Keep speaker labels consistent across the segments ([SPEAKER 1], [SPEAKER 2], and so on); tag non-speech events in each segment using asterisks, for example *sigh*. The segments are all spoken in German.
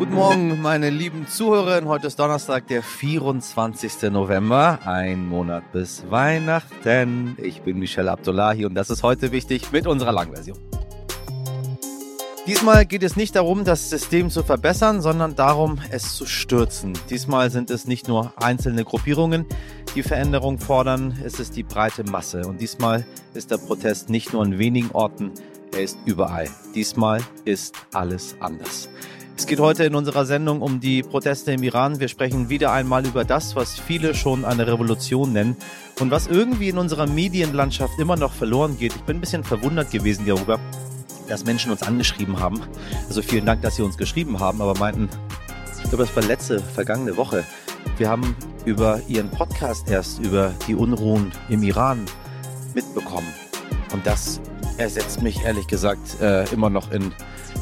[SPEAKER 1] Guten Morgen, meine lieben Zuhörerinnen. Heute ist Donnerstag, der 24. November. Ein Monat bis Weihnachten. Ich bin Michelle Abdullahi und das ist heute wichtig mit unserer Langversion. Diesmal geht es nicht darum, das System zu verbessern, sondern darum, es zu stürzen. Diesmal sind es nicht nur einzelne Gruppierungen, die Veränderung fordern, es ist die breite Masse. Und diesmal ist der Protest nicht nur in wenigen Orten, er ist überall. Diesmal ist alles anders. Es geht heute in unserer Sendung um die Proteste im Iran. Wir sprechen wieder einmal über das, was viele schon eine Revolution nennen und was irgendwie in unserer Medienlandschaft immer noch verloren geht. Ich bin ein bisschen verwundert gewesen darüber, dass Menschen uns angeschrieben haben. Also vielen Dank, dass Sie uns geschrieben haben, aber meinten, ich glaube, das war letzte, vergangene Woche. Wir haben über Ihren Podcast erst über die Unruhen im Iran mitbekommen. Und das ersetzt mich ehrlich gesagt äh, immer noch in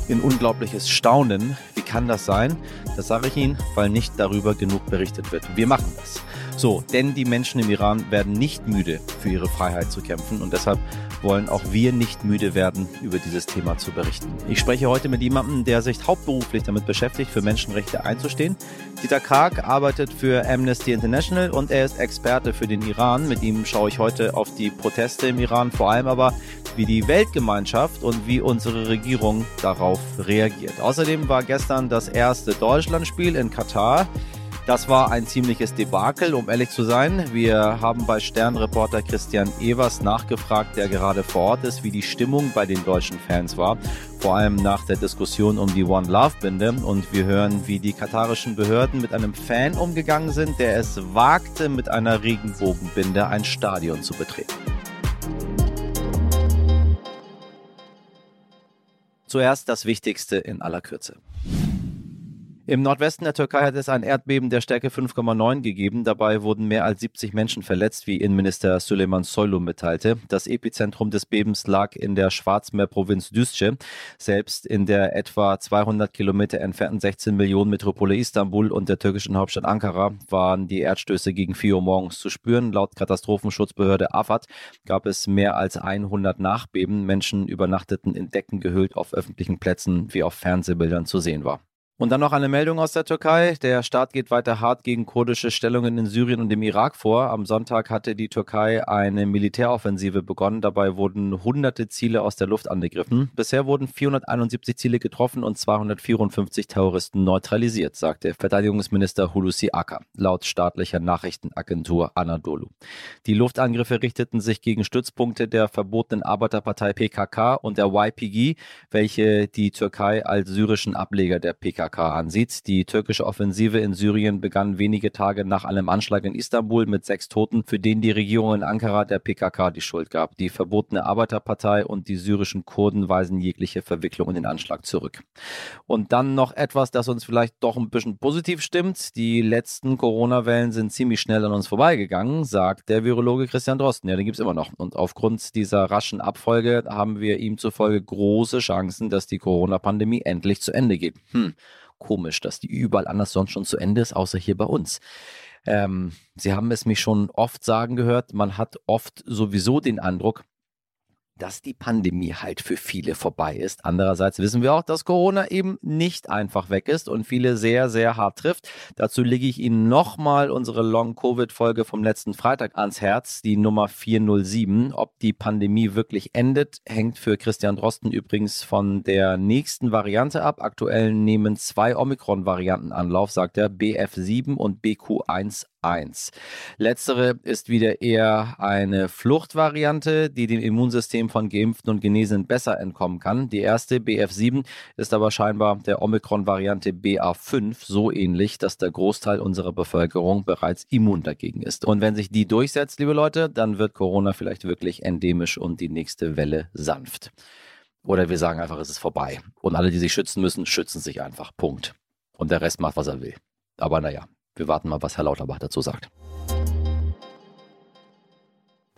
[SPEAKER 1] in unglaubliches Staunen. Kann das sein? Das sage ich Ihnen, weil nicht darüber genug berichtet wird. Wir machen das. So, denn die Menschen im Iran werden nicht müde, für ihre Freiheit zu kämpfen und deshalb wollen auch wir nicht müde werden, über dieses Thema zu berichten. Ich spreche heute mit jemandem, der sich hauptberuflich damit beschäftigt, für Menschenrechte einzustehen. Dieter Karg arbeitet für Amnesty International und er ist Experte für den Iran. Mit ihm schaue ich heute auf die Proteste im Iran, vor allem aber wie die Weltgemeinschaft und wie unsere Regierung darauf reagiert. Außerdem war gestern das erste Deutschlandspiel in Katar. Das war ein ziemliches Debakel, um ehrlich zu sein. Wir haben bei Sternreporter Christian Evers nachgefragt, der gerade vor Ort ist, wie die Stimmung bei den deutschen Fans war. Vor allem nach der Diskussion um die One Love Binde. Und wir hören, wie die katarischen Behörden mit einem Fan umgegangen sind, der es wagte, mit einer Regenbogenbinde ein Stadion zu betreten. Zuerst das Wichtigste in aller Kürze. Im Nordwesten der Türkei hat es ein Erdbeben der Stärke 5,9 gegeben. Dabei wurden mehr als 70 Menschen verletzt, wie Innenminister Süleyman Soylu mitteilte. Das Epizentrum des Bebens lag in der Schwarzmeerprovinz Düzce. Selbst in der etwa 200 Kilometer entfernten 16 Millionen Metropole Istanbul und der türkischen Hauptstadt Ankara waren die Erdstöße gegen 4 Uhr morgens zu spüren. Laut Katastrophenschutzbehörde AFAD gab es mehr als 100 Nachbeben. Menschen übernachteten in Decken gehüllt auf öffentlichen Plätzen, wie auf Fernsehbildern zu sehen war. Und dann noch eine Meldung aus der Türkei. Der Staat geht weiter hart gegen kurdische Stellungen in Syrien und im Irak vor. Am Sonntag hatte die Türkei eine Militäroffensive begonnen. Dabei wurden hunderte Ziele aus der Luft angegriffen. Bisher wurden 471 Ziele getroffen und 254 Terroristen neutralisiert, sagte Verteidigungsminister Hulusi Akar, laut staatlicher Nachrichtenagentur Anadolu. Die Luftangriffe richteten sich gegen Stützpunkte der verbotenen Arbeiterpartei PKK und der YPG, welche die Türkei als syrischen Ableger der PKK PKK ansieht. Die türkische Offensive in Syrien begann wenige Tage nach einem Anschlag in Istanbul mit sechs Toten, für den die Regierung in Ankara der PKK die Schuld gab. Die verbotene Arbeiterpartei und die syrischen Kurden weisen jegliche Verwicklung in den Anschlag zurück. Und dann noch etwas, das uns vielleicht doch ein bisschen positiv stimmt. Die letzten Corona-Wellen sind ziemlich schnell an uns vorbeigegangen, sagt der Virologe Christian Drosten. Ja, den gibt es immer noch. Und aufgrund dieser raschen Abfolge haben wir ihm zufolge große Chancen, dass die Corona-Pandemie endlich zu Ende geht. Hm komisch, dass die überall anders sonst schon zu Ende ist, außer hier bei uns. Ähm, Sie haben es mich schon oft sagen gehört, man hat oft sowieso den Eindruck, dass die Pandemie halt für viele vorbei ist. Andererseits wissen wir auch, dass Corona eben nicht einfach weg ist und viele sehr, sehr hart trifft. Dazu lege ich Ihnen nochmal unsere Long-Covid-Folge vom letzten Freitag ans Herz, die Nummer 407. Ob die Pandemie wirklich endet, hängt für Christian Drosten übrigens von der nächsten Variante ab. Aktuell nehmen zwei Omikron-Varianten Anlauf, sagt er, BF7 und BQ1 1. Letztere ist wieder eher eine Fluchtvariante, die dem Immunsystem von Geimpften und Genesenen besser entkommen kann. Die erste BF7 ist aber scheinbar der Omikron-Variante BA5 so ähnlich, dass der Großteil unserer Bevölkerung bereits immun dagegen ist. Und wenn sich die durchsetzt, liebe Leute, dann wird Corona vielleicht wirklich endemisch und die nächste Welle sanft. Oder wir sagen einfach, es ist vorbei. Und alle, die sich schützen müssen, schützen sich einfach. Punkt. Und der Rest macht, was er will. Aber naja, wir warten mal, was Herr Lauterbach dazu sagt.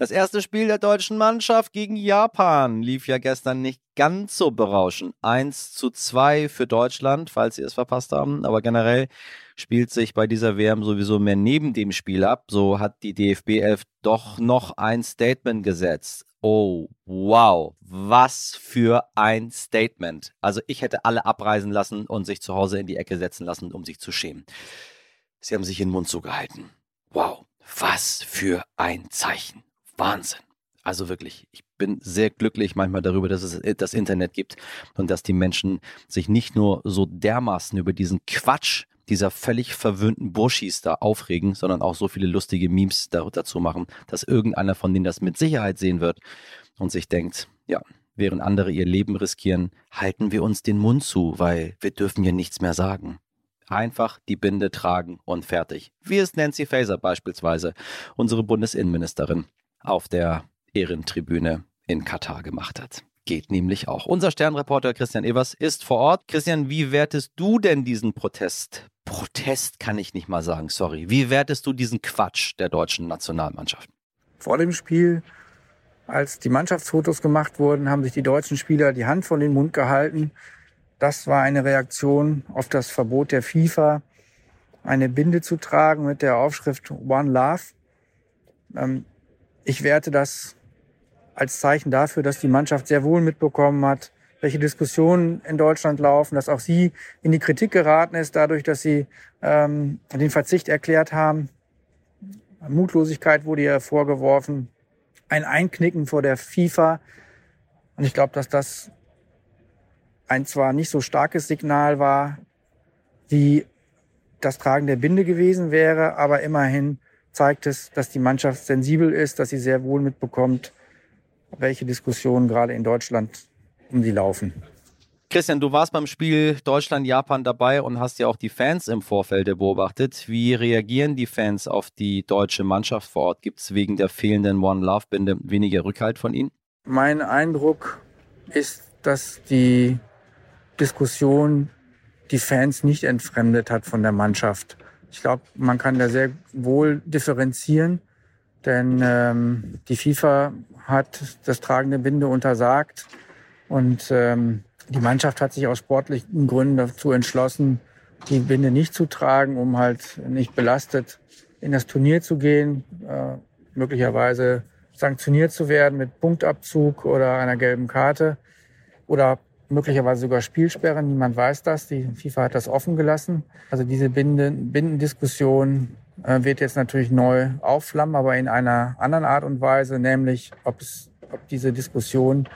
[SPEAKER 1] Das erste Spiel der deutschen Mannschaft gegen Japan lief ja gestern nicht ganz so berauschend. 1 zu 2 für Deutschland, falls Sie es verpasst haben. Aber generell spielt sich bei dieser WM sowieso mehr neben dem Spiel ab. So hat die DFB 11 doch noch ein Statement gesetzt. Oh, wow, was für ein Statement. Also ich hätte alle abreisen lassen und sich zu Hause in die Ecke setzen lassen, um sich zu schämen. Sie haben sich den Mund zugehalten. Wow, was für ein Zeichen. Wahnsinn. Also wirklich, ich bin sehr glücklich manchmal darüber, dass es das Internet gibt und dass die Menschen sich nicht nur so dermaßen über diesen Quatsch dieser völlig verwöhnten Burschis da aufregen, sondern auch so viele lustige Memes dazu machen, dass irgendeiner von denen das mit Sicherheit sehen wird und sich denkt, ja, während andere ihr Leben riskieren, halten wir uns den Mund zu, weil wir dürfen ja nichts mehr sagen. Einfach die Binde tragen und fertig. Wie es Nancy Faeser beispielsweise, unsere Bundesinnenministerin, auf der Ehrentribüne in Katar gemacht hat. Geht nämlich auch. Unser Sternreporter Christian Evers ist vor Ort. Christian, wie wertest du denn diesen Protest? Protest kann ich nicht mal sagen, sorry. Wie wertest du diesen Quatsch der deutschen Nationalmannschaft?
[SPEAKER 2] Vor dem Spiel, als die Mannschaftsfotos gemacht wurden, haben sich die deutschen Spieler die Hand vor den Mund gehalten. Das war eine Reaktion auf das Verbot der FIFA, eine Binde zu tragen mit der Aufschrift One Love. Ähm, ich werte das als Zeichen dafür, dass die Mannschaft sehr wohl mitbekommen hat, welche Diskussionen in Deutschland laufen, dass auch sie in die Kritik geraten ist, dadurch, dass sie ähm, den Verzicht erklärt haben. Mutlosigkeit wurde ihr vorgeworfen, ein Einknicken vor der FIFA. Und ich glaube, dass das ein zwar nicht so starkes Signal war, wie das Tragen der Binde gewesen wäre, aber immerhin zeigt es, dass die Mannschaft sensibel ist, dass sie sehr wohl mitbekommt, welche Diskussionen gerade in Deutschland um sie laufen.
[SPEAKER 1] Christian, du warst beim Spiel Deutschland-Japan dabei und hast ja auch die Fans im Vorfeld beobachtet. Wie reagieren die Fans auf die deutsche Mannschaft vor Ort? Gibt es wegen der fehlenden One Love-Binde weniger Rückhalt von ihnen?
[SPEAKER 2] Mein Eindruck ist, dass die Diskussion die Fans nicht entfremdet hat von der Mannschaft. Ich glaube, man kann da sehr wohl differenzieren, denn ähm, die FIFA hat das tragende Binde untersagt und ähm, die Mannschaft hat sich aus sportlichen Gründen dazu entschlossen, die Binde nicht zu tragen, um halt nicht belastet in das Turnier zu gehen, äh, möglicherweise sanktioniert zu werden mit Punktabzug oder einer gelben Karte oder möglicherweise sogar Spielsperren. Niemand weiß das. Die FIFA hat das offen gelassen. Also diese Binden, Bindendiskussion äh, wird jetzt natürlich neu aufflammen, aber in einer anderen Art und Weise, nämlich ob es, ob diese Diskussion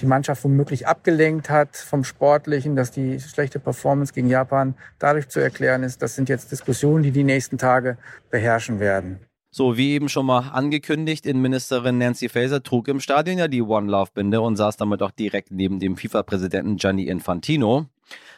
[SPEAKER 2] die Mannschaft womöglich abgelenkt hat vom Sportlichen, dass die schlechte Performance gegen Japan dadurch zu erklären ist. Das sind jetzt Diskussionen, die die nächsten Tage beherrschen werden.
[SPEAKER 1] So, wie eben schon mal angekündigt, Innenministerin Nancy Faeser trug im Stadion ja die One Love Binde und saß damit auch direkt neben dem FIFA-Präsidenten Gianni Infantino.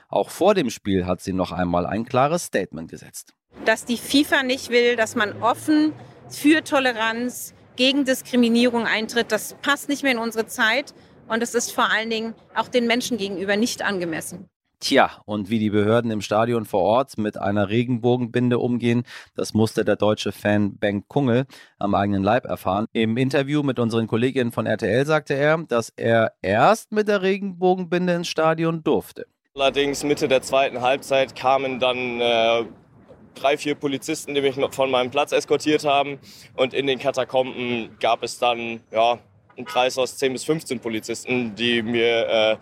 [SPEAKER 1] Auch vor dem Spiel hat sie noch einmal ein klares Statement gesetzt.
[SPEAKER 3] Dass die FIFA nicht will, dass man offen für Toleranz, gegen Diskriminierung eintritt, das passt nicht mehr in unsere Zeit und es ist vor allen Dingen auch den Menschen gegenüber nicht angemessen.
[SPEAKER 1] Tja, und wie die Behörden im Stadion vor Ort mit einer Regenbogenbinde umgehen, das musste der deutsche Fan Ben Kungel am eigenen Leib erfahren. Im Interview mit unseren Kolleginnen von RTL sagte er, dass er erst mit der Regenbogenbinde ins Stadion durfte.
[SPEAKER 4] Allerdings Mitte der zweiten Halbzeit kamen dann äh, drei, vier Polizisten, die mich von meinem Platz eskortiert haben. Und in den Katakomben gab es dann ja, einen Kreis aus 10 bis 15 Polizisten, die mir äh,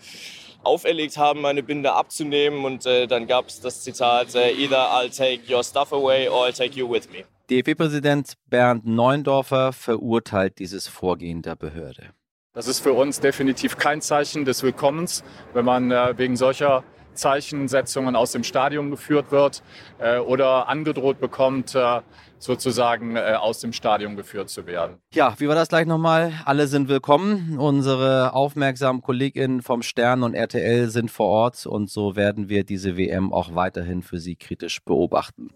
[SPEAKER 4] auferlegt haben, meine Binde abzunehmen. Und äh, dann gab es das Zitat, äh, either I'll take your stuff away or I'll take you with me.
[SPEAKER 1] DFB-Präsident Bernd Neuendorfer verurteilt dieses Vorgehen der Behörde.
[SPEAKER 5] Das ist für uns definitiv kein Zeichen des Willkommens, wenn man äh, wegen solcher Zeichensetzungen aus dem Stadion geführt wird äh, oder angedroht bekommt, äh, sozusagen äh, aus dem Stadion geführt zu werden.
[SPEAKER 1] Ja, wie war das gleich nochmal? Alle sind willkommen. Unsere aufmerksamen KollegInnen vom Stern und RTL sind vor Ort und so werden wir diese WM auch weiterhin für Sie kritisch beobachten.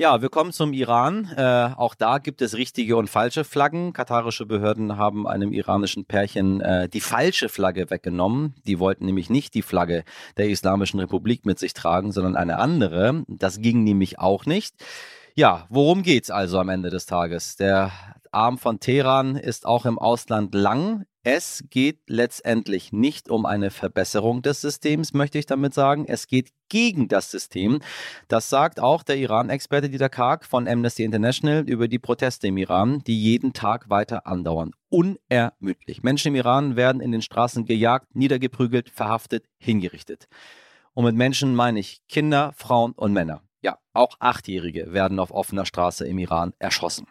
[SPEAKER 1] Ja, wir kommen zum Iran. Äh, auch da gibt es richtige und falsche Flaggen. Katarische Behörden haben einem iranischen Pärchen äh, die falsche Flagge weggenommen. Die wollten nämlich nicht die Flagge der Islamischen Republik mit sich tragen, sondern eine andere. Das ging nämlich auch nicht. Ja, worum geht's also am Ende des Tages? Der Arm von Teheran ist auch im Ausland lang. Es geht letztendlich nicht um eine Verbesserung des Systems, möchte ich damit sagen. Es geht gegen das System. Das sagt auch der Iran-Experte Dieter Karg von Amnesty International über die Proteste im Iran, die jeden Tag weiter andauern. Unermüdlich. Menschen im Iran werden in den Straßen gejagt, niedergeprügelt, verhaftet, hingerichtet. Und mit Menschen meine ich Kinder, Frauen und Männer. Ja, auch Achtjährige werden auf offener Straße im Iran erschossen.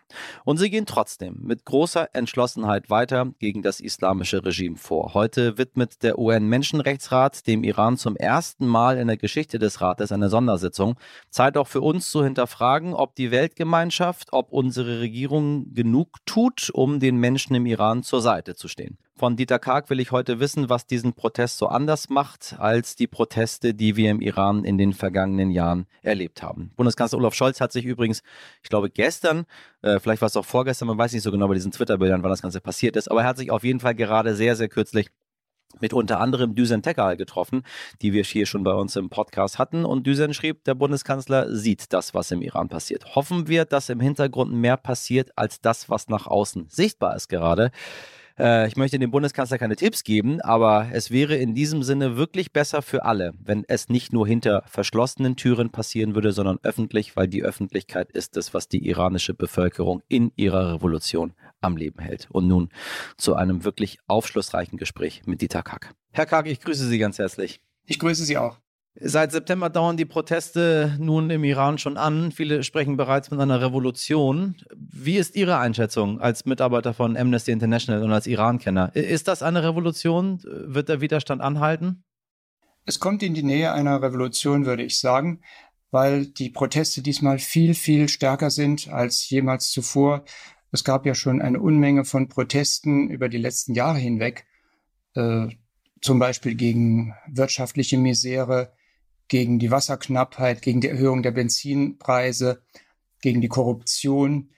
[SPEAKER 1] Und sie gehen trotzdem mit großer Entschlossenheit weiter gegen das islamische Regime vor. Heute widmet der UN-Menschenrechtsrat dem Iran zum ersten Mal in der Geschichte des Rates eine Sondersitzung. Zeit auch für uns zu hinterfragen, ob die Weltgemeinschaft, ob unsere Regierung genug tut, um den Menschen im Iran zur Seite zu stehen. Von Dieter Karg will ich heute wissen, was diesen Protest so anders macht als die Proteste, die wir im Iran in den vergangenen Jahren erlebt haben. Bundeskanzler Olaf Scholz hat sich übrigens, ich glaube gestern, äh, vielleicht war es auch vorgestern, man weiß nicht so genau bei diesen Twitter-Bildern, wann das Ganze passiert ist, aber er hat sich auf jeden Fall gerade sehr, sehr kürzlich mit unter anderem Düsen Tekal getroffen, die wir hier schon bei uns im Podcast hatten. Und Düsen schrieb, der Bundeskanzler sieht das, was im Iran passiert. Hoffen wir, dass im Hintergrund mehr passiert als das, was nach außen sichtbar ist gerade. Äh, ich möchte dem Bundeskanzler keine Tipps geben, aber es wäre in diesem Sinne wirklich besser für alle, wenn es nicht nur hinter verschlossenen Türen passieren würde, sondern öffentlich, weil die Öffentlichkeit ist es, was die iranische Bevölkerung in ihrer Revolution am Leben hält. Und nun zu einem wirklich aufschlussreichen Gespräch mit Dieter Kack. Herr Kack, ich grüße Sie ganz herzlich.
[SPEAKER 6] Ich grüße Sie auch.
[SPEAKER 1] Seit September dauern die Proteste nun im Iran schon an. Viele sprechen bereits von einer Revolution. Wie ist Ihre Einschätzung als Mitarbeiter von Amnesty International und als Iran-Kenner? Ist das eine Revolution? Wird der Widerstand anhalten?
[SPEAKER 6] Es kommt in die Nähe einer Revolution, würde ich sagen, weil die Proteste diesmal viel, viel stärker sind als jemals zuvor. Es gab ja schon eine Unmenge von Protesten über die letzten Jahre hinweg, äh, zum Beispiel gegen wirtschaftliche Misere, gegen die Wasserknappheit, gegen die Erhöhung der Benzinpreise, gegen die Korruption.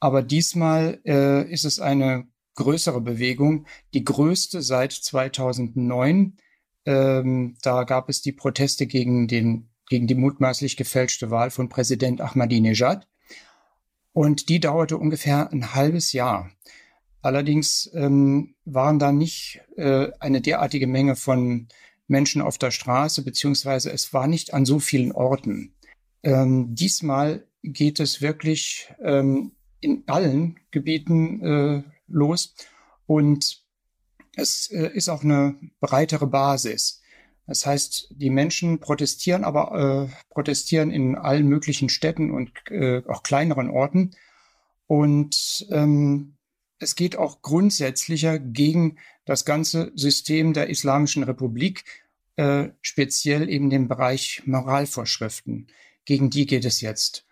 [SPEAKER 6] Aber diesmal äh, ist es eine größere Bewegung, die größte seit 2009. Ähm, da gab es die Proteste gegen, den, gegen die mutmaßlich gefälschte Wahl von Präsident Ahmadinejad. Und die dauerte ungefähr ein halbes Jahr. Allerdings ähm, waren da nicht äh, eine derartige Menge von Menschen auf der Straße, beziehungsweise es war nicht an so vielen Orten. Ähm, diesmal geht es wirklich ähm, in allen Gebieten äh, los und es äh, ist auch eine breitere Basis. Das heißt, die Menschen protestieren, aber äh, protestieren in allen möglichen Städten und äh, auch kleineren Orten. Und ähm, es geht auch grundsätzlicher gegen das ganze System der Islamischen Republik, äh, speziell eben den Bereich Moralvorschriften. Gegen die geht es jetzt.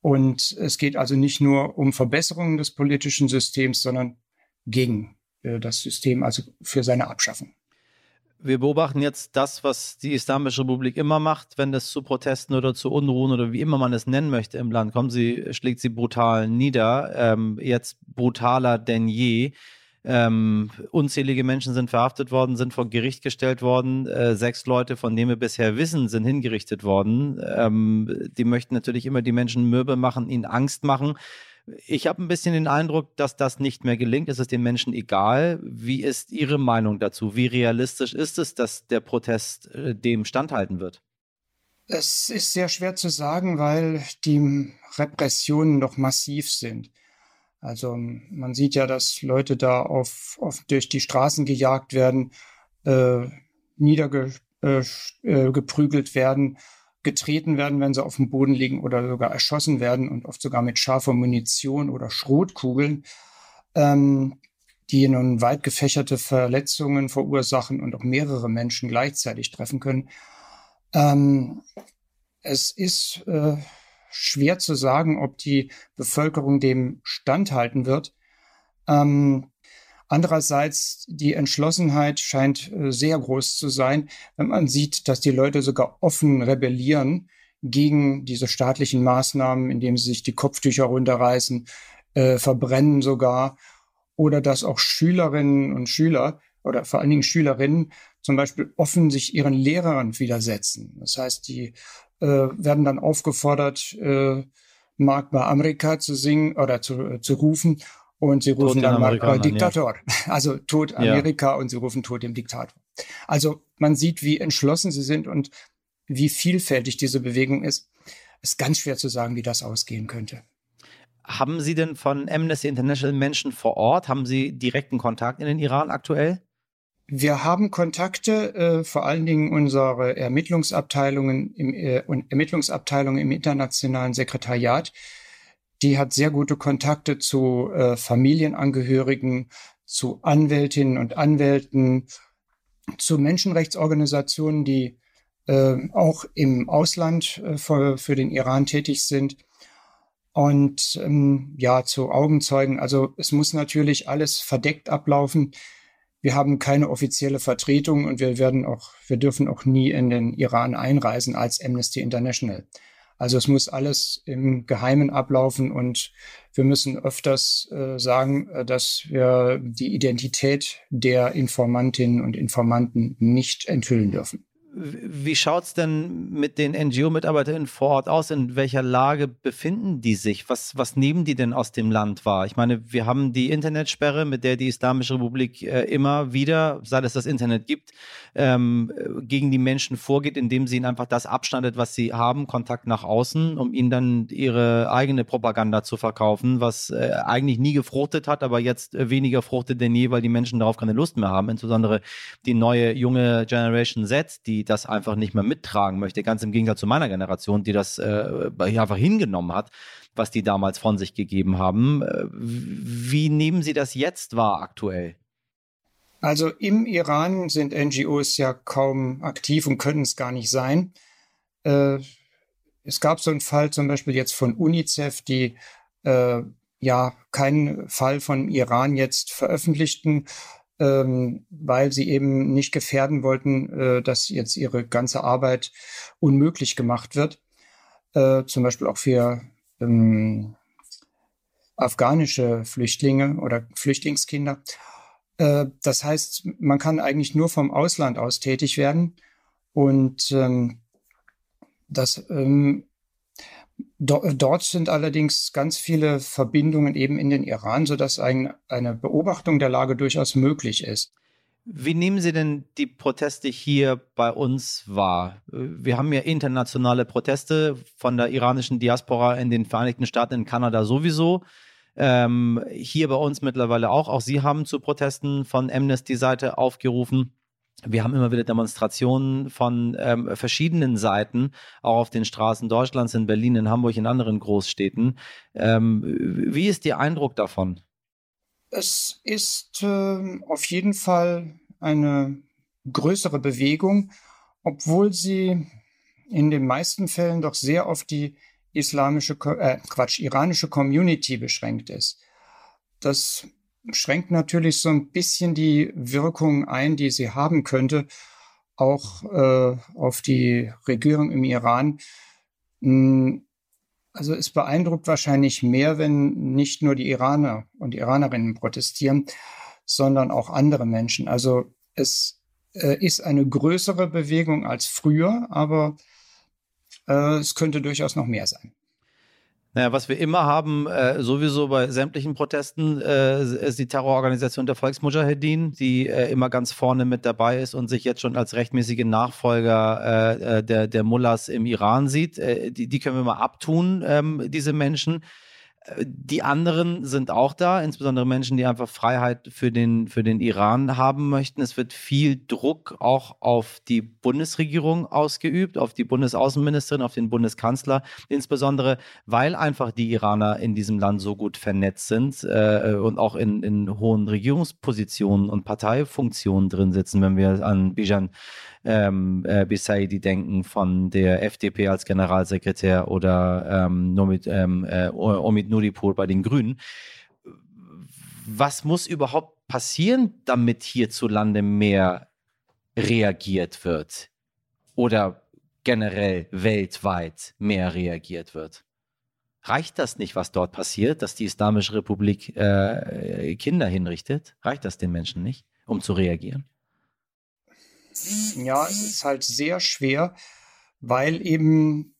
[SPEAKER 6] Und es geht also nicht nur um Verbesserungen des politischen Systems, sondern gegen äh, das System, also für seine Abschaffung.
[SPEAKER 1] Wir beobachten jetzt das, was die Islamische Republik immer macht, wenn es zu Protesten oder zu Unruhen oder wie immer man es nennen möchte im Land kommt. Sie schlägt sie brutal nieder, ähm, jetzt brutaler denn je. Ähm, unzählige Menschen sind verhaftet worden, sind vor Gericht gestellt worden. Äh, sechs Leute, von denen wir bisher wissen, sind hingerichtet worden. Ähm, die möchten natürlich immer die Menschen mürbe machen, ihnen Angst machen. Ich habe ein bisschen den Eindruck, dass das nicht mehr gelingt. Es ist den Menschen egal. Wie ist Ihre Meinung dazu? Wie realistisch ist es, dass der Protest äh, dem standhalten wird?
[SPEAKER 6] Es ist sehr schwer zu sagen, weil die Repressionen noch massiv sind. Also man sieht ja, dass Leute da auf, auf durch die Straßen gejagt werden, äh, niedergeprügelt äh werden, getreten werden, wenn sie auf dem Boden liegen oder sogar erschossen werden und oft sogar mit scharfer Munition oder Schrotkugeln, ähm, die nun weit gefächerte Verletzungen verursachen und auch mehrere Menschen gleichzeitig treffen können. Ähm, es ist äh, schwer zu sagen, ob die Bevölkerung dem standhalten wird. Ähm, andererseits, die Entschlossenheit scheint äh, sehr groß zu sein, wenn man sieht, dass die Leute sogar offen rebellieren gegen diese staatlichen Maßnahmen, indem sie sich die Kopftücher runterreißen, äh, verbrennen sogar, oder dass auch Schülerinnen und Schüler oder vor allen Dingen Schülerinnen zum Beispiel offen sich ihren Lehrern widersetzen. Das heißt, die äh, werden dann aufgefordert, äh, Mark bei Amerika zu singen oder zu, äh, zu rufen Und sie rufen dann mal äh, Diktator. Ja. *laughs* Also Tod Amerika ja. und sie rufen Tod dem Diktator. Also man sieht, wie entschlossen sie sind und wie vielfältig diese Bewegung ist. Es ist ganz schwer zu sagen, wie das ausgehen könnte.
[SPEAKER 1] Haben Sie denn von Amnesty International Menschen vor Ort? Haben Sie direkten Kontakt in den Iran aktuell?
[SPEAKER 6] Wir haben Kontakte, äh, vor allen Dingen unsere Ermittlungsabteilungen im, äh, Ermittlungsabteilung im internationalen Sekretariat die hat sehr gute Kontakte zu äh, Familienangehörigen, zu Anwältinnen und Anwälten, zu Menschenrechtsorganisationen, die äh, auch im Ausland äh, für, für, den Iran tätig sind. Und ähm, ja, zu Augenzeugen. Also es muss natürlich alles verdeckt ablaufen. Wir haben keine offizielle Vertretung und wir werden auch, wir dürfen auch nie in den Iran einreisen als Amnesty International. Also es muss alles im Geheimen ablaufen und wir müssen öfters äh, sagen, äh, dass wir die Identität der Informantinnen und Informanten nicht enthüllen dürfen.
[SPEAKER 1] Wie schaut es denn mit den NGO-MitarbeiterInnen vor Ort aus? In welcher Lage befinden die sich? Was, was nehmen die denn aus dem Land wahr? Ich meine, wir haben die Internetsperre, mit der die Islamische Republik äh, immer wieder, seit es das Internet gibt, ähm, gegen die Menschen vorgeht, indem sie ihnen einfach das abschneidet, was sie haben, Kontakt nach außen, um ihnen dann ihre eigene Propaganda zu verkaufen, was äh, eigentlich nie gefruchtet hat, aber jetzt äh, weniger fruchtet denn je, weil die Menschen darauf keine Lust mehr haben. Insbesondere die neue junge Generation Z, die das einfach nicht mehr mittragen möchte. Ganz im Gegensatz zu meiner Generation, die das äh, einfach hingenommen hat, was die damals von sich gegeben haben. Äh, wie nehmen Sie das jetzt wahr aktuell?
[SPEAKER 6] Also im Iran sind NGOs ja kaum aktiv und können es gar nicht sein. Äh, es gab so einen Fall zum Beispiel jetzt von UNICEF, die äh, ja keinen Fall von Iran jetzt veröffentlichten, ähm, weil sie eben nicht gefährden wollten, äh, dass jetzt ihre ganze Arbeit unmöglich gemacht wird. Äh, zum Beispiel auch für ähm, afghanische Flüchtlinge oder Flüchtlingskinder. Äh, das heißt, man kann eigentlich nur vom Ausland aus tätig werden. Und ähm, das ähm, Dort sind allerdings ganz viele Verbindungen eben in den Iran, sodass ein, eine Beobachtung der Lage durchaus möglich ist.
[SPEAKER 1] Wie nehmen Sie denn die Proteste hier bei uns wahr? Wir haben ja internationale Proteste von der iranischen Diaspora in den Vereinigten Staaten, in Kanada sowieso. Ähm, hier bei uns mittlerweile auch. Auch Sie haben zu Protesten von Amnesty-Seite aufgerufen. Wir haben immer wieder Demonstrationen von ähm, verschiedenen Seiten, auch auf den Straßen Deutschlands, in Berlin, in Hamburg, in anderen Großstädten. Ähm, wie ist Ihr Eindruck davon?
[SPEAKER 6] Es ist äh, auf jeden Fall eine größere Bewegung, obwohl sie in den meisten Fällen doch sehr auf die islamische, äh, Quatsch, iranische Community beschränkt ist. Das schränkt natürlich so ein bisschen die Wirkung ein, die sie haben könnte, auch äh, auf die Regierung im Iran. Hm, also es beeindruckt wahrscheinlich mehr, wenn nicht nur die Iraner und Iranerinnen protestieren, sondern auch andere Menschen. Also es äh, ist eine größere Bewegung als früher, aber äh, es könnte durchaus noch mehr sein.
[SPEAKER 1] Naja, was wir immer haben, äh, sowieso bei sämtlichen Protesten, äh, ist die Terrororganisation der Volksmujahedin, die äh, immer ganz vorne mit dabei ist und sich jetzt schon als rechtmäßige Nachfolger äh, äh, der, der Mullahs im Iran sieht. Äh, die, die können wir mal abtun, ähm, diese Menschen. Die anderen sind auch da, insbesondere Menschen, die einfach Freiheit für den, für den Iran haben möchten. Es wird viel Druck auch auf die Bundesregierung ausgeübt, auf die Bundesaußenministerin, auf den Bundeskanzler, insbesondere weil einfach die Iraner in diesem Land so gut vernetzt sind äh, und auch in, in hohen Regierungspositionen und Parteifunktionen drin sitzen, wenn wir an Bijan ähm, äh, Bisaidi denken von der FDP als Generalsekretär oder ähm, Nomid, ähm, äh, Omid Nuripur bei den Grünen. Was muss überhaupt passieren, damit hierzulande mehr reagiert wird? Oder generell weltweit mehr reagiert wird? Reicht das nicht, was dort passiert, dass die Islamische Republik äh, Kinder hinrichtet? Reicht das den Menschen nicht, um zu reagieren?
[SPEAKER 6] Ja, es ist halt sehr schwer, weil eben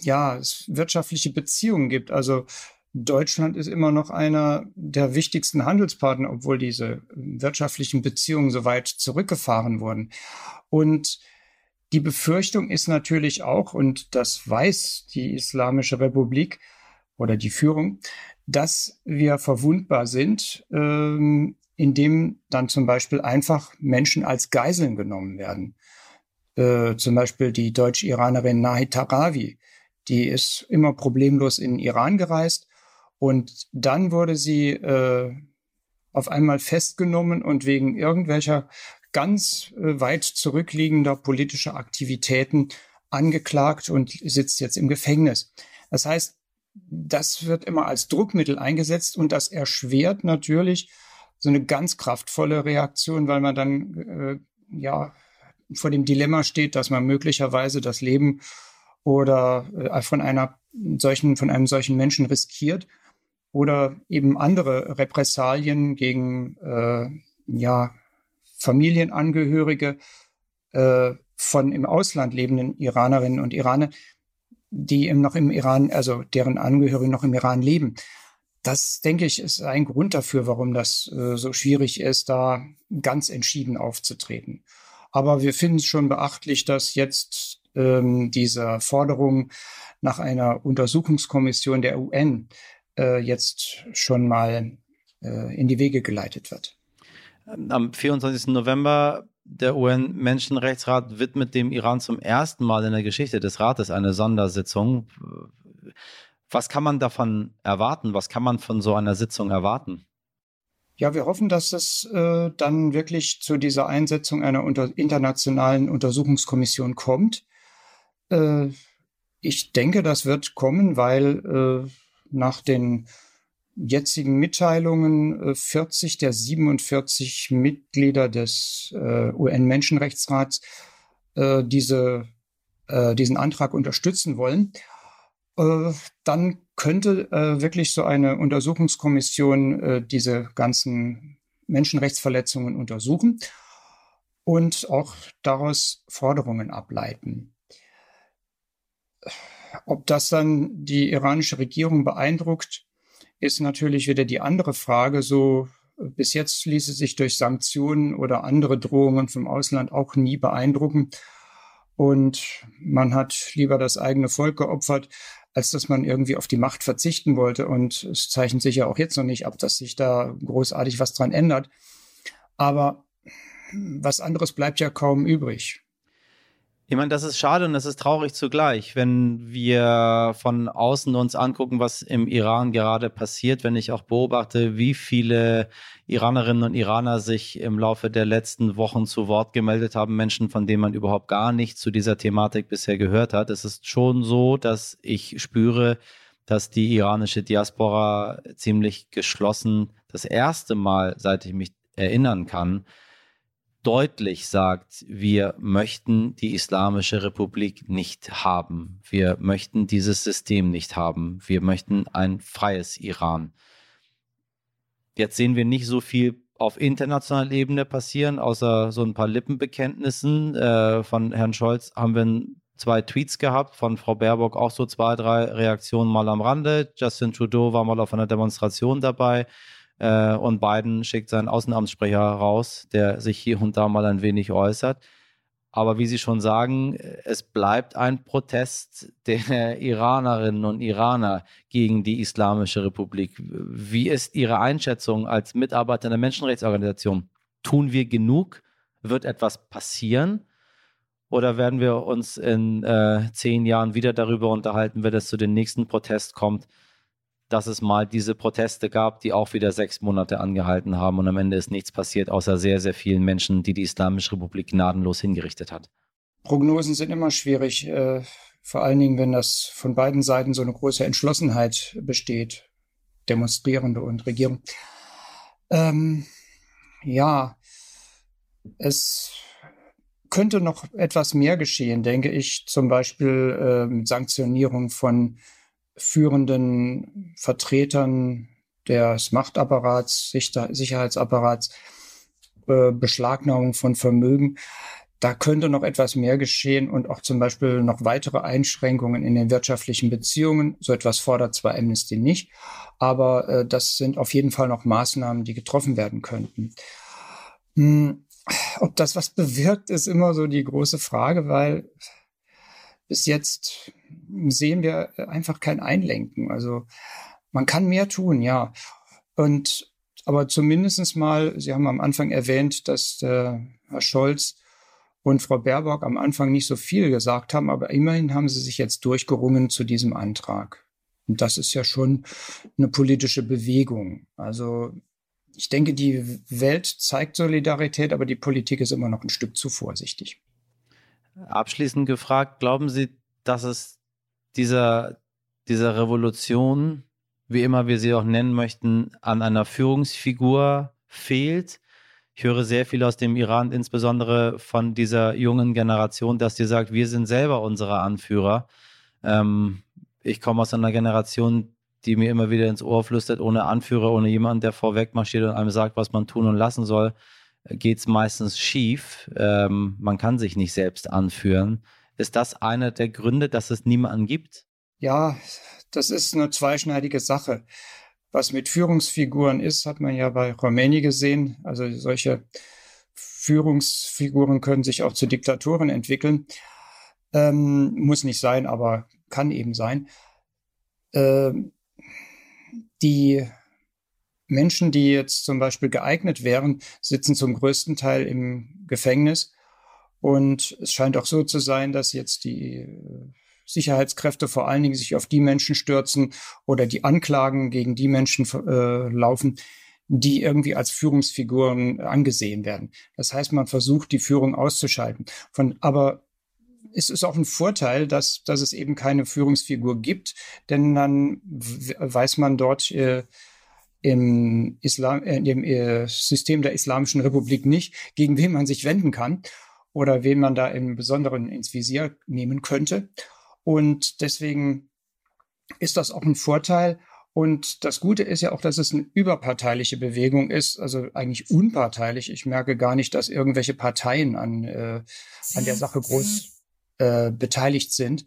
[SPEAKER 6] ja, es wirtschaftliche Beziehungen gibt. Also Deutschland ist immer noch einer der wichtigsten Handelspartner, obwohl diese wirtschaftlichen Beziehungen so weit zurückgefahren wurden. Und die Befürchtung ist natürlich auch, und das weiß die Islamische Republik oder die Führung, dass wir verwundbar sind, ähm, indem dann zum Beispiel einfach Menschen als Geiseln genommen werden. Äh, zum Beispiel die Deutsch-Iranerin Nahid Tarawi, die ist immer problemlos in Iran gereist und dann wurde sie äh, auf einmal festgenommen und wegen irgendwelcher ganz äh, weit zurückliegender politischer Aktivitäten angeklagt und sitzt jetzt im Gefängnis. Das heißt, das wird immer als Druckmittel eingesetzt und das erschwert natürlich so eine ganz kraftvolle Reaktion, weil man dann äh, ja vor dem Dilemma steht, dass man möglicherweise das Leben oder äh, von einer solchen von einem solchen Menschen riskiert oder eben andere Repressalien gegen äh, ja Familienangehörige äh, von im Ausland lebenden Iranerinnen und Iraner, die im, noch im Iran, also deren Angehörige noch im Iran leben. Das, denke ich, ist ein Grund dafür, warum das äh, so schwierig ist, da ganz entschieden aufzutreten. Aber wir finden es schon beachtlich, dass jetzt ähm, diese Forderung nach einer Untersuchungskommission der UN äh, jetzt schon mal äh, in die Wege geleitet wird.
[SPEAKER 1] Am 24. November der UN-Menschenrechtsrat widmet dem Iran zum ersten Mal in der Geschichte des Rates eine Sondersitzung. Was kann man davon erwarten? Was kann man von so einer Sitzung erwarten?
[SPEAKER 6] Ja, wir hoffen, dass es äh, dann wirklich zu dieser Einsetzung einer unter internationalen Untersuchungskommission kommt. Äh, ich denke, das wird kommen, weil äh, nach den jetzigen Mitteilungen 40 äh, der 47 Mitglieder des äh, UN-Menschenrechtsrats äh, diese, diesen Antrag unterstützen wollen, äh, dann könnte äh, wirklich so eine Untersuchungskommission diese ganzen Menschenrechtsverletzungen untersuchen und auch daraus Forderungen ableiten. Ob das dann die iranische Regierung beeindruckt, ist natürlich wieder die andere Frage. So bis jetzt ließ es sich durch Sanktionen oder andere Drohungen vom Ausland auch nie beeindrucken. Und man hat lieber das eigene Volk geopfert, als dass man irgendwie auf die Macht verzichten wollte. Und es zeichnet sich ja auch jetzt noch nicht ab, dass sich da großartig was dran ändert. Aber was anderes bleibt ja kaum übrig.
[SPEAKER 1] Ich meine, das ist schade und das ist traurig zugleich, wenn wir von außen uns angucken, was im Iran gerade passiert, wenn ich auch beobachte, wie viele Iranerinnen und Iraner sich im Laufe der letzten Wochen zu Wort gemeldet haben, Menschen, von denen man überhaupt gar nichts zu dieser Thematik bisher gehört hat. Es ist schon so, dass ich spüre, dass die iranische Diaspora ziemlich geschlossen das erste Mal, seit ich mich erinnern kann, deutlich sagt, wir möchten die Islamische Republik nicht haben. Wir möchten dieses System nicht haben. Wir möchten ein freies Iran. Jetzt sehen wir nicht so viel auf internationaler Ebene passieren, außer so ein paar Lippenbekenntnissen. Äh, von Herrn Scholz haben wir zwei Tweets gehabt, von Frau Baerbock auch so zwei, drei Reaktionen mal am Rande. Justin Trudeau war mal auf einer Demonstration dabei. Äh, und Biden schickt seinen Außenamtssprecher raus, der sich hier und da mal ein wenig äußert. Aber wie Sie schon sagen, es bleibt ein Protest der Iranerinnen und Iraner gegen die Islamische Republik. Wie ist Ihre Einschätzung als Mitarbeiter der Menschenrechtsorganisation? Tun wir genug? Wird etwas passieren? Oder werden wir uns in äh, zehn Jahren wieder darüber unterhalten, wenn es zu dem nächsten Protest kommt? Dass es mal diese Proteste gab, die auch wieder sechs Monate angehalten haben und am Ende ist nichts passiert, außer sehr, sehr vielen Menschen, die die Islamische Republik gnadenlos hingerichtet hat.
[SPEAKER 6] Prognosen sind immer schwierig, äh, vor allen Dingen, wenn das von beiden Seiten so eine große Entschlossenheit besteht, Demonstrierende und Regierung. Ähm, ja, es könnte noch etwas mehr geschehen, denke ich, zum Beispiel äh, Sanktionierung von führenden Vertretern des Machtapparats, Sicherheitsapparats, äh, Beschlagnahmung von Vermögen. da könnte noch etwas mehr geschehen und auch zum Beispiel noch weitere Einschränkungen in den wirtschaftlichen Beziehungen. So etwas fordert zwar Amnesty nicht, aber äh, das sind auf jeden Fall noch Maßnahmen, die getroffen werden könnten. Hm, ob das was bewirkt, ist immer so die große Frage, weil bis jetzt sehen wir einfach kein Einlenken. Also man kann mehr tun, ja. Und aber zumindestens mal, Sie haben am Anfang erwähnt, dass der Herr Scholz und Frau Baerbock am Anfang nicht so viel gesagt haben, aber immerhin haben sie sich jetzt durchgerungen zu diesem Antrag. Und das ist ja schon eine politische Bewegung. Also ich denke, die Welt zeigt Solidarität, aber die Politik ist immer noch ein Stück zu vorsichtig.
[SPEAKER 1] Abschließend gefragt, glauben Sie, dass es dieser, dieser Revolution, wie immer wir sie auch nennen möchten, an einer Führungsfigur fehlt? Ich höre sehr viel aus dem Iran, insbesondere von dieser jungen Generation, dass die sagt, wir sind selber unsere Anführer. Ähm, ich komme aus einer Generation, die mir immer wieder ins Ohr flüstert, ohne Anführer, ohne jemanden, der vorweg marschiert und einem sagt, was man tun und lassen soll, geht es meistens schief. Ähm, man kann sich nicht selbst anführen. Ist das einer der Gründe, dass es niemanden gibt?
[SPEAKER 6] Ja, das ist eine zweischneidige Sache. Was mit Führungsfiguren ist, hat man ja bei Khomeini gesehen. Also solche Führungsfiguren können sich auch zu Diktatoren entwickeln. Ähm, muss nicht sein, aber kann eben sein. Ähm, die Menschen, die jetzt zum Beispiel geeignet wären, sitzen zum größten Teil im Gefängnis. Und es scheint auch so zu sein, dass jetzt die äh, Sicherheitskräfte vor allen Dingen sich auf die Menschen stürzen oder die Anklagen gegen die Menschen äh, laufen, die irgendwie als Führungsfiguren angesehen werden. Das heißt, man versucht, die Führung auszuschalten. Von, aber es ist auch ein Vorteil, dass, dass es eben keine Führungsfigur gibt, denn dann weiß man dort äh, im, Islam, äh, in dem äh, System der Islamischen Republik nicht, gegen wen man sich wenden kann oder wen man da im Besonderen ins Visier nehmen könnte. Und deswegen ist das auch ein Vorteil. Und das Gute ist ja auch, dass es eine überparteiliche Bewegung ist, also eigentlich unparteilich. Ich merke gar nicht, dass irgendwelche Parteien an, äh, an der Sache groß äh, beteiligt sind.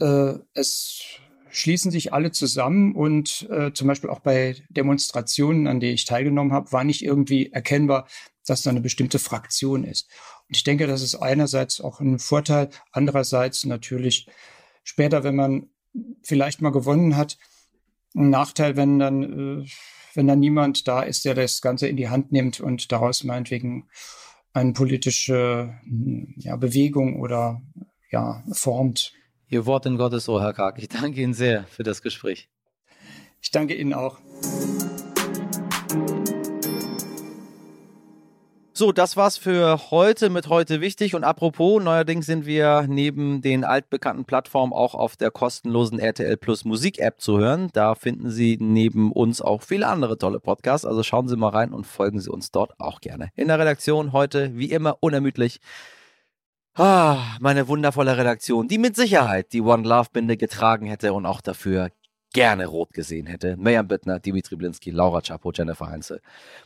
[SPEAKER 6] Äh, es schließen sich alle zusammen und äh, zum Beispiel auch bei Demonstrationen, an denen ich teilgenommen habe, war nicht irgendwie erkennbar, dass da eine bestimmte Fraktion ist. Und ich denke, das ist einerseits auch ein Vorteil, andererseits natürlich später, wenn man vielleicht mal gewonnen hat, ein Nachteil, wenn dann, äh, wenn dann niemand da ist, der das Ganze in die Hand nimmt und daraus meinetwegen eine politische ja, Bewegung oder ja, formt.
[SPEAKER 1] Ihr Wort in Gottes Ohr, Herr Karg. Ich danke Ihnen sehr für das Gespräch.
[SPEAKER 6] Ich danke Ihnen auch.
[SPEAKER 1] So, das war's für heute mit heute wichtig. Und apropos, neuerdings sind wir neben den altbekannten Plattformen auch auf der kostenlosen RTL Plus Musik App zu hören. Da finden Sie neben uns auch viele andere tolle Podcasts. Also schauen Sie mal rein und folgen Sie uns dort auch gerne. In der Redaktion heute, wie immer, unermüdlich. Ah, meine wundervolle Redaktion, die mit Sicherheit die One Love Binde getragen hätte und auch dafür gerne rot gesehen hätte. Mejan Bittner, Dimitri Blinski, Laura Chapo, Jennifer Heinze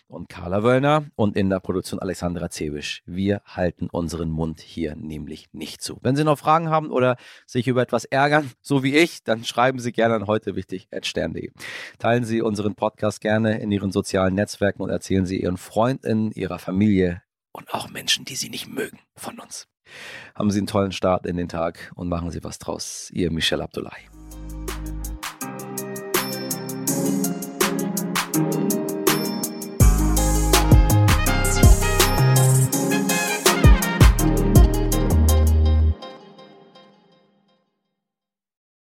[SPEAKER 1] und Carla Wöllner und in der Produktion Alexandra Zewisch. Wir halten unseren Mund hier nämlich nicht zu. Wenn Sie noch Fragen haben oder sich über etwas ärgern, so wie ich, dann schreiben Sie gerne an heute wichtig stern.de. Teilen Sie unseren Podcast gerne in Ihren sozialen Netzwerken und erzählen Sie Ihren Freunden, Ihrer Familie und auch Menschen, die Sie nicht mögen, von uns. Haben Sie einen tollen Start in den Tag und machen Sie was draus. Ihr Michel Abdullahi.